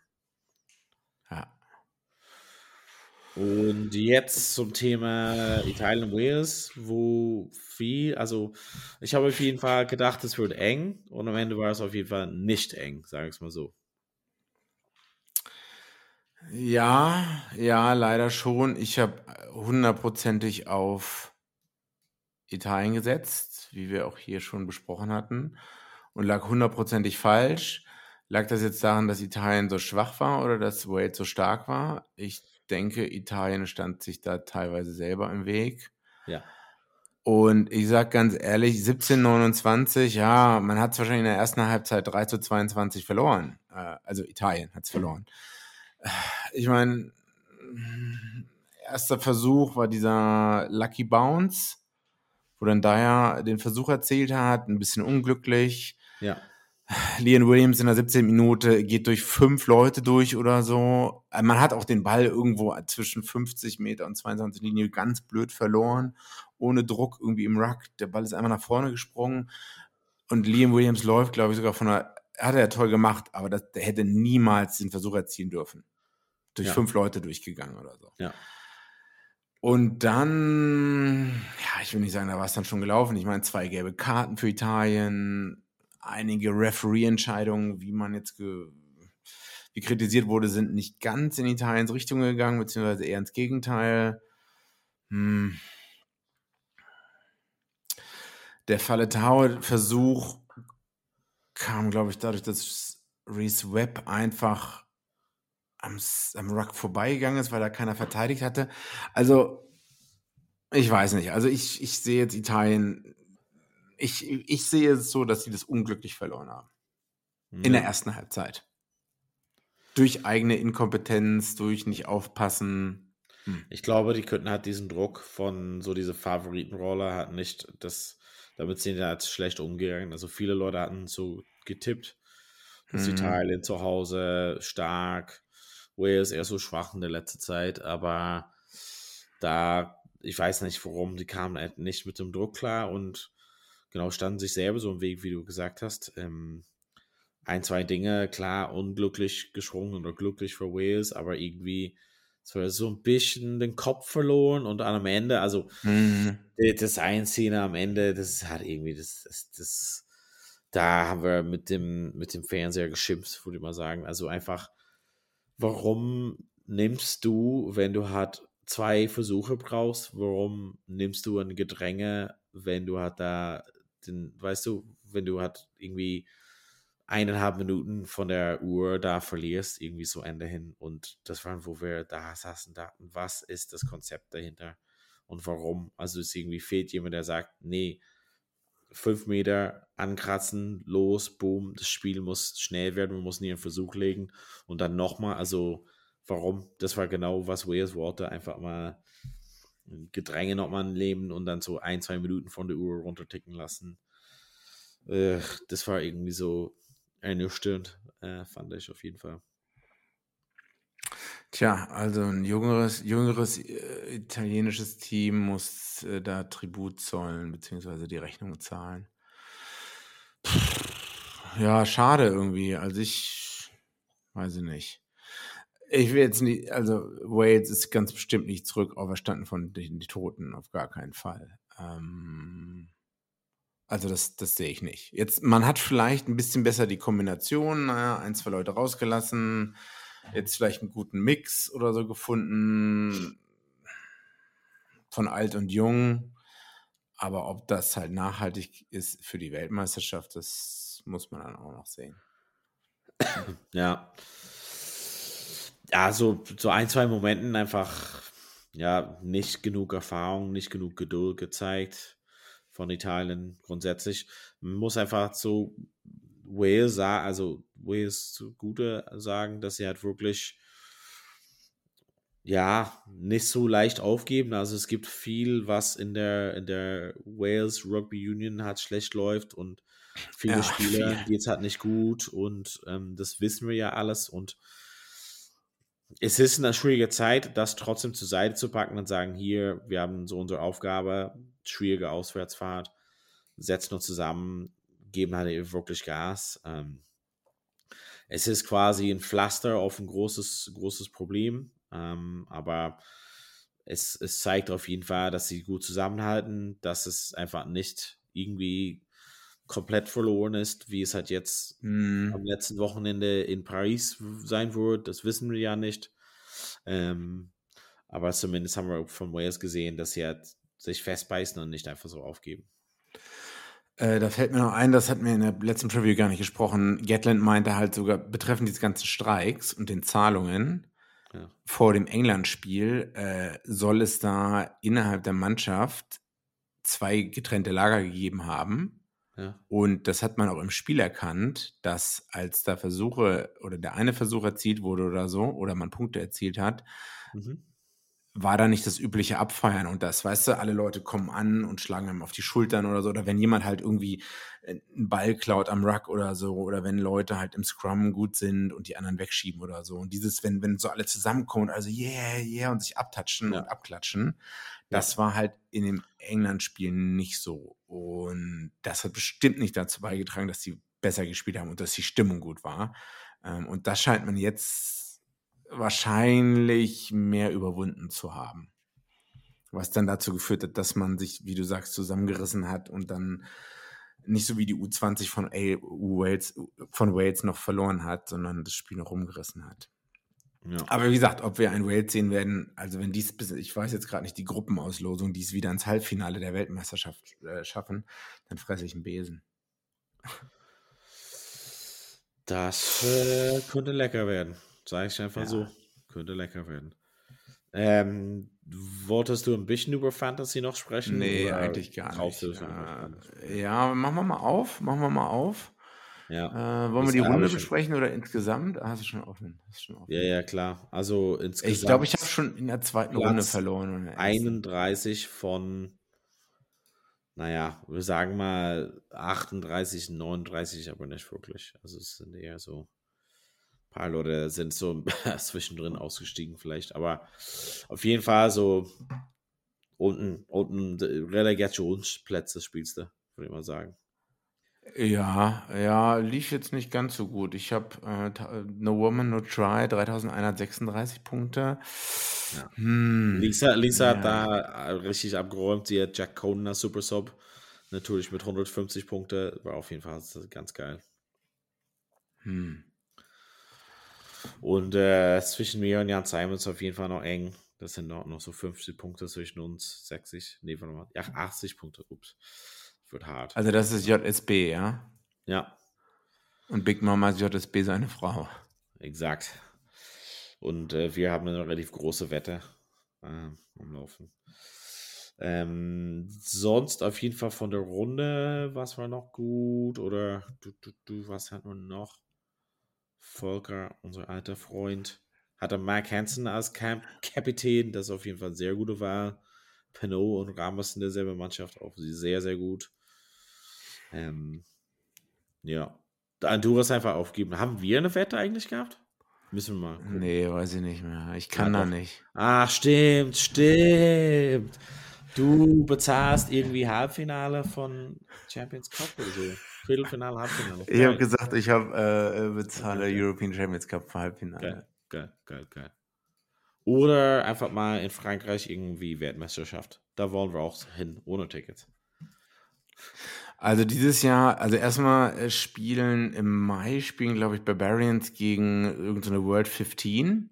Ja. Und jetzt zum Thema Italien Wales, wo viel, also ich habe auf jeden Fall gedacht, es wird eng und am Ende war es auf jeden Fall nicht eng, sage ich es mal so. Ja, ja, leider schon. Ich habe hundertprozentig auf Italien gesetzt, wie wir auch hier schon besprochen hatten, und lag hundertprozentig falsch. Lag das jetzt daran, dass Italien so schwach war oder dass Wales so stark war? Ich denke, Italien stand sich da teilweise selber im Weg. Ja. Und ich sage ganz ehrlich, 17:29, ja, man hat es wahrscheinlich in der ersten Halbzeit 3 zu 22 verloren. Äh, also Italien hat es verloren. Ich meine, erster Versuch war dieser Lucky Bounce, wo dann Dyer den Versuch erzählt hat, ein bisschen unglücklich. Ja. Leon Williams in der 17. Minute geht durch fünf Leute durch oder so. Man hat auch den Ball irgendwo zwischen 50 Meter und 22 Linie ganz blöd verloren, ohne Druck irgendwie im Ruck. Der Ball ist einfach nach vorne gesprungen und Liam Williams läuft, glaube ich, sogar von der, hat er toll gemacht, aber das, der hätte niemals den Versuch erzielen dürfen. Durch ja. fünf Leute durchgegangen oder so. Ja. Und dann, ja, ich will nicht sagen, da war es dann schon gelaufen. Ich meine, zwei gelbe Karten für Italien, einige Referee-Entscheidungen, wie man jetzt wie kritisiert wurde, sind nicht ganz in Italiens Richtung gegangen, beziehungsweise eher ins Gegenteil. Hm. Der Falle Versuch kam, glaube ich, dadurch, dass Reese Webb einfach am, am Ruck vorbeigegangen ist, weil da keiner verteidigt hatte. Also, ich weiß nicht. Also, ich, ich sehe jetzt Italien ich, ich sehe es so, dass sie das unglücklich verloren haben. Ja. In der ersten Halbzeit. Durch eigene Inkompetenz, durch nicht aufpassen. Hm. Ich glaube, die könnten halt diesen Druck von so diese Favoritenroller hat nicht das, damit sind ja jetzt schlecht umgegangen. Also viele Leute hatten so getippt, dass hm. Italien zu Hause stark, Wales eher so schwach in der letzten Zeit, aber da, ich weiß nicht warum, die kamen halt nicht mit dem Druck klar und genau, standen sich selber so im Weg, wie du gesagt hast. Ähm, ein, zwei Dinge, klar, unglücklich geschwungen oder glücklich für Wales, aber irgendwie so ein bisschen den Kopf verloren und am Ende, also mhm. das Einziehen am Ende, das hat irgendwie, das, das, das, da haben wir mit dem, mit dem Fernseher geschimpft, würde ich mal sagen. Also einfach, warum nimmst du, wenn du halt zwei Versuche brauchst, warum nimmst du ein Gedränge, wenn du halt da den, weißt du, wenn du halt irgendwie eineinhalb Minuten von der Uhr da verlierst, irgendwie so Ende hin. Und das war, wo wir da saßen, dachten, was ist das Konzept dahinter und warum? Also es irgendwie fehlt jemand, der sagt, nee, fünf Meter ankratzen, los, boom, das Spiel muss schnell werden, man muss nie einen Versuch legen und dann nochmal, also warum? Das war genau, was Wales wollte, einfach mal Gedränge nochmal leben und dann so ein, zwei Minuten von der Uhr runterticken lassen. Äh, das war irgendwie so ernüchternd, äh, fand ich auf jeden Fall. Tja, also ein jüngeres, jüngeres äh, italienisches Team muss äh, da Tribut zollen, beziehungsweise die Rechnung zahlen. Ja, schade irgendwie. Also ich weiß ich nicht. Ich will jetzt nicht, also Wales ist ganz bestimmt nicht zurück auferstanden von den Toten, auf gar keinen Fall. Ähm, also das, das sehe ich nicht. Jetzt, man hat vielleicht ein bisschen besser die Kombination, naja, ein, zwei Leute rausgelassen, jetzt vielleicht einen guten Mix oder so gefunden von alt und jung. Aber ob das halt nachhaltig ist für die Weltmeisterschaft, das muss man dann auch noch sehen. <clears throat> Ja ja, so, so ein, zwei Momenten einfach, ja, nicht genug Erfahrung, nicht genug Geduld gezeigt von Italien grundsätzlich. Man muss einfach so Wales sagen, also Wales zugute sagen, dass sie halt wirklich ja, nicht so leicht aufgeben. Also es gibt viel, was in der, in der Wales Rugby Union halt schlecht läuft und viele ja, Spieler geht es halt nicht gut und ähm, das wissen wir ja alles und es ist eine schwierige Zeit, das trotzdem zur Seite zu packen und sagen, hier, wir haben so unsere Aufgabe, schwierige Auswärtsfahrt, setzen uns zusammen, geben halt wirklich Gas. Ähm, es ist quasi ein Pflaster auf ein großes, großes Problem, ähm, aber es, es zeigt auf jeden Fall, dass sie gut zusammenhalten, dass es einfach nicht irgendwie komplett verloren ist, wie es halt jetzt mm. am letzten Wochenende in Paris sein wird. Das wissen wir ja nicht. Ähm, aber zumindest haben wir von Wales gesehen, dass sie halt sich festbeißen und nicht einfach so aufgeben. Äh, da fällt mir noch ein, das hatten wir in der letzten Preview gar nicht gesprochen. Gatland meinte halt sogar betreffend diese ganzen Streiks und den Zahlungen ja. vor dem England-Spiel, äh, soll es da innerhalb der Mannschaft zwei getrennte Lager gegeben haben. Ja. Und das hat man auch im Spiel erkannt, dass als da Versuche oder der eine Versuch erzielt wurde oder so, oder man Punkte erzielt hat, mhm. War da nicht das übliche Abfeiern und das, weißt du, alle Leute kommen an und schlagen einem auf die Schultern oder so, oder wenn jemand halt irgendwie äh, einen Ball klaut am Ruck oder so, oder wenn Leute halt im Scrum gut sind und die anderen wegschieben oder so. Und dieses, wenn, wenn so alle zusammenkommen, also yeah, yeah, und sich abtatschen ja. und abklatschen, das war halt in dem England-Spiel nicht so. Und das hat bestimmt nicht dazu beigetragen, dass sie besser gespielt haben und dass die Stimmung gut war. Ähm, und das scheint man jetzt wahrscheinlich mehr überwunden zu haben. Was dann dazu geführt hat, dass man sich, wie du sagst, zusammengerissen hat und dann nicht so wie die U20 von, Wales, von Wales noch verloren hat, sondern das Spiel noch rumgerissen hat. Ja. Aber wie gesagt, ob wir ein Wales sehen werden, also wenn dies bis, ich weiß jetzt gerade nicht, die Gruppenauslosung, die es wieder ins Halbfinale der Weltmeisterschaft äh, schaffen, dann fresse ich einen Besen. Das äh, könnte lecker werden, sage ich einfach ja. so. Könnte lecker werden. Ähm, wolltest du ein bisschen über Fantasy noch sprechen? Nee, eigentlich gar nicht. Ja, ja, machen wir mal auf, machen wir mal auf. Ja. Äh, wollen wir die Runde besprechen oder insgesamt? Ah, hast du schon offen. Schon offen. Ja, ja, klar. Also insgesamt. Ich glaube, ich habe schon in der zweiten Platz Runde verloren. 31 von, naja, wir sagen mal 38, 39, aber nicht wirklich. Also es sind eher so ein paar Leute sind so <laughs> zwischendrin ausgestiegen vielleicht. Aber auf jeden Fall so unten, unten Relegationsplätze spielst du, würde ich mal sagen. Ja, ja, lief jetzt nicht ganz so gut. Ich habe äh, No Woman, No Try, 3136 Punkte. Ja. Hm, Lisa, Lisa ja. hat da äh, richtig abgeräumt. Sie hat Jack Conan als Super Sub. Natürlich mit 150 Punkte. War auf jeden Fall ganz geil. Hm. Und äh, zwischen mir und Jan Simons auf jeden Fall noch eng. Das sind noch, noch so 50 Punkte zwischen uns. 60, nee, warte mal. Ja, 80 Punkte. Ups. Wird hart. Also das ist JSB, ja? Ja. Und Big Mama ist JSB seine Frau. Exakt. Und äh, wir haben eine relativ große Wette äh, am Laufen. Ähm, sonst auf jeden Fall von der Runde, was war noch gut? Oder du, du, du, was hat man noch? Volker, unser alter Freund, hatte Mike Hansen als Camp Kapitän, das auf jeden Fall sehr gute Wahl. Pinot und Ramos in derselben Mannschaft auch sehr, sehr gut. Ähm, ja. Honduras einfach aufgeben. Haben wir eine Wette eigentlich gehabt? Müssen wir mal. Gucken. Nee, weiß ich nicht mehr. Ich kann ja, da nicht. Ach, stimmt, stimmt. Du bezahlst irgendwie Halbfinale von Champions Cup oder so. Viertelfinale, Halbfinale. Ich habe gesagt, ich habe äh, bezahle okay. European Champions Cup für Halbfinale. Geil, geil, geil, geil. Oder einfach mal in Frankreich irgendwie Weltmeisterschaft. Da wollen wir auch hin, ohne Tickets. Also dieses Jahr, also erstmal äh, spielen im Mai spielen, glaube ich, Barbarians gegen irgendeine World 15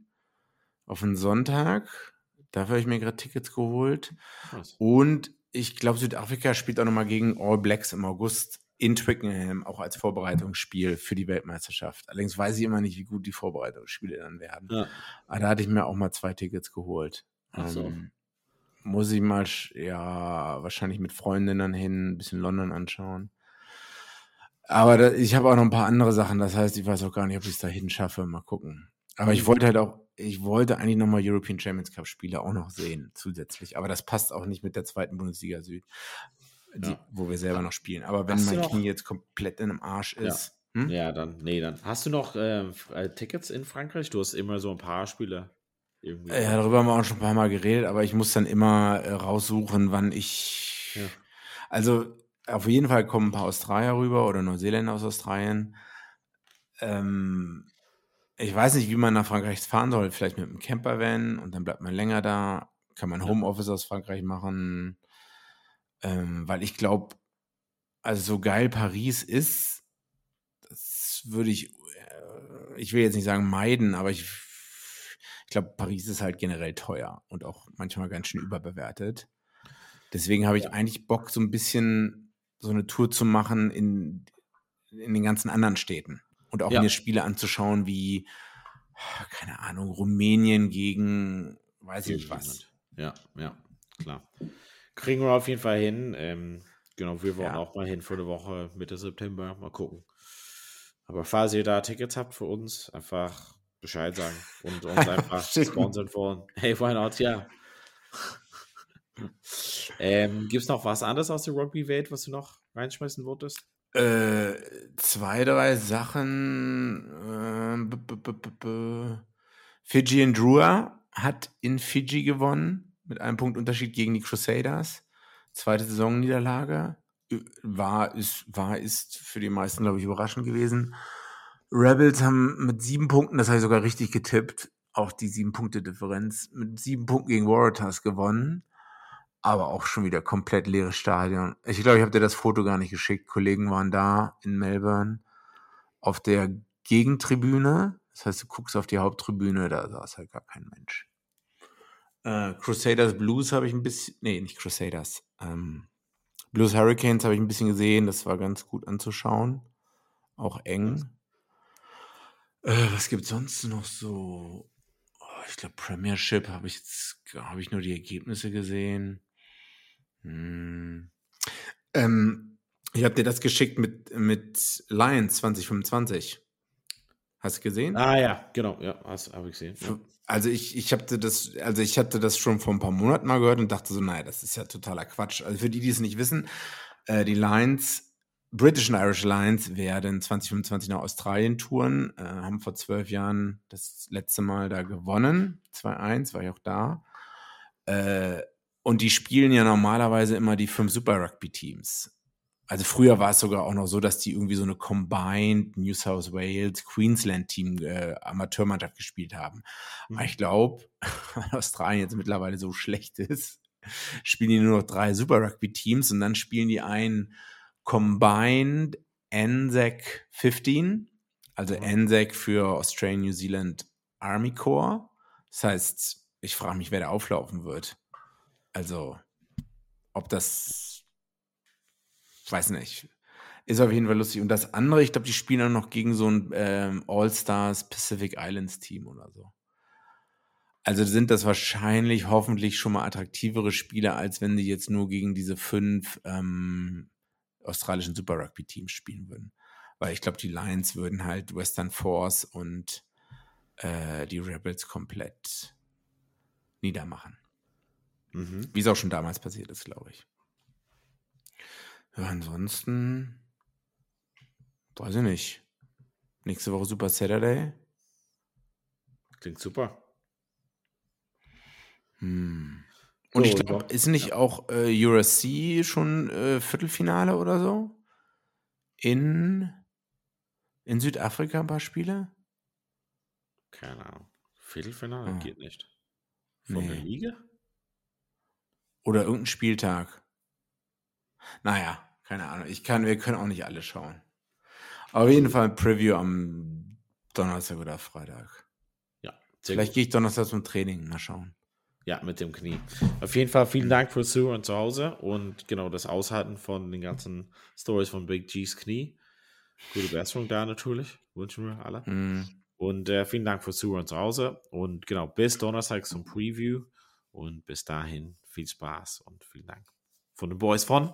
auf einen Sonntag. Dafür habe ich mir gerade Tickets geholt. Was? Und ich glaube, Südafrika spielt auch nochmal gegen All Blacks im August in Twickenham, auch als Vorbereitungsspiel für die Weltmeisterschaft. Allerdings weiß ich immer nicht, wie gut die Vorbereitungsspiele dann werden. Ja. Aber da hatte ich mir auch mal zwei Tickets geholt. Ach so. Ähm, muss ich mal, ja, wahrscheinlich mit Freundinnen hin, ein bisschen London anschauen. Aber da, ich habe auch noch ein paar andere Sachen, das heißt, ich weiß auch gar nicht, ob ich es dahin schaffe. Mal gucken. Aber ich wollte halt auch, ich wollte eigentlich nochmal European Champions Cup Spiele auch noch sehen, zusätzlich. Aber das passt auch nicht mit der zweiten Bundesliga Süd, die, ja. wo wir selber noch spielen. Aber wenn Hast mein Knie jetzt komplett in einem Arsch ist, Hm? Ja, dann, nee, dann. Hast du noch ähm, äh, Tickets in Frankreich? Du hast immer so ein paar Spiele. Irgendwie. Ja, darüber haben wir auch schon ein paar Mal geredet, aber ich muss dann immer äh, raussuchen, wann ich. Ja. Also, auf jeden Fall kommen ein paar Australier rüber oder Neuseeländer aus Australien. Ähm, ich weiß nicht, wie man nach Frankreich fahren soll. Vielleicht mit einem Campervan und dann bleibt man länger da. Kann man Homeoffice aus Frankreich machen. Ähm, weil ich glaube, also so geil Paris ist, das würde ich, äh, ich will jetzt nicht sagen meiden, aber ich, ich glaube, Paris ist halt generell teuer und auch manchmal ganz schön überbewertet. Deswegen habe ich ja. eigentlich Bock, so ein bisschen so eine Tour zu machen in, in den ganzen anderen Städten und auch ja. mir Spiele anzuschauen wie, keine Ahnung, Rumänien gegen, weiß ich nicht was. Ja, ja, klar. Kriegen wir auf jeden Fall hin. Ähm, genau, wir wollen ja. auch mal hin für eine Woche Mitte September. Mal gucken. Aber falls ihr da Tickets habt für uns, einfach Bescheid sagen und uns <laughs> einfach sponsern wollen. Hey, why not? Ja. ähm, Gibt es noch was anderes aus der Rugby-Welt, was du noch reinschmeißen wolltest? Äh, zwei, drei Sachen. Äh, Fiji und Drua hat in Fiji gewonnen, mit einem Punkt Unterschied gegen die Crusaders. Zweite Saisonniederlage. War, ist, war, ist für die meisten, glaube ich, überraschend gewesen. Rebels haben mit sieben Punkten, das habe ich sogar richtig getippt, auch die sieben Punkte Differenz, mit sieben Punkten gegen Waratahs gewonnen aber auch schon wieder komplett leeres Stadion. Ich glaube, ich habe dir das Foto gar nicht geschickt. Kollegen waren da in Melbourne auf der Gegentribüne. Das heißt, du guckst auf die Haupttribüne, da saß halt gar kein Mensch. Äh, Crusaders Blues habe ich ein bisschen, nee, nicht Crusaders. Ähm, Blues Hurricanes habe ich ein bisschen gesehen. Das war ganz gut anzuschauen. Auch eng. Äh, was gibt sonst noch so? Oh, ich glaube, Premiership habe ich jetzt, habe ich nur die Ergebnisse gesehen. Hm. Ähm, ich habe dir das geschickt mit, mit Lions 2025. Hast du gesehen? Ah ja, genau, ja, habe ich gesehen. Ja. Also ich, ich hatte das, also ich hatte das schon vor ein paar Monaten mal gehört und dachte so, naja, das ist ja totaler Quatsch. Also für die, die es nicht wissen, äh, die Lions, British and Irish Lions werden 2025 nach Australien touren, äh, haben vor zwölf Jahren das letzte Mal da gewonnen. 2-1, war ich auch da. Äh, und die spielen ja normalerweise immer die fünf Super Rugby Teams. Also früher war es sogar auch noch so, dass die irgendwie so eine Combined New South Wales Queensland Team äh, Amateurmannschaft gespielt haben. Mhm. Aber ich glaube, <laughs> weil Australien jetzt mittlerweile so schlecht ist, spielen die nur noch drei Super Rugby Teams und dann spielen die ein Combined ANZAC 15, also mhm. ANZAC für Australian New Zealand Army Corps. Das heißt, ich frage mich, wer da auflaufen wird. Also, ob das, ich weiß nicht, ist auf jeden Fall lustig. Und das andere, ich glaube, die spielen dann noch gegen so ein ähm, All-Stars Pacific Islands Team oder so. Also sind das wahrscheinlich hoffentlich schon mal attraktivere Spiele, als wenn die jetzt nur gegen diese fünf ähm, australischen Super Rugby Teams spielen würden. Weil ich glaube, die Lions würden halt Western Force und äh, die Rebels komplett niedermachen. Mhm. Wie es auch schon damals passiert ist, glaube ich. Ja, ansonsten, weiß ich nicht. Nächste Woche Super Saturday. Klingt super. Hm. Und so, ich glaube, ist nicht ja. auch äh, USC schon äh, Viertelfinale oder so? In, in Südafrika ein paar Spiele? Keine Ahnung. Viertelfinale oh. geht nicht. Von nee. der Liga? Oder irgendein Spieltag. Naja, keine Ahnung. Ich kann, wir können auch nicht alle schauen. Auf jeden Fall ein Preview am Donnerstag oder Freitag. Ja. Vielleicht gehe ich Donnerstag zum Training. Mal schauen. Ja, mit dem Knie. Auf jeden Fall vielen Dank für Zuhören zu Hause und genau das Aushalten von den ganzen Stories von Big G's Knie. Gute Besserung da natürlich. Wünschen wir alle. Mm. Und äh, vielen Dank für Zuhören zu Hause. Und genau, bis Donnerstag zum Preview. Und bis dahin viel Spaß und vielen Dank. Von den Boys von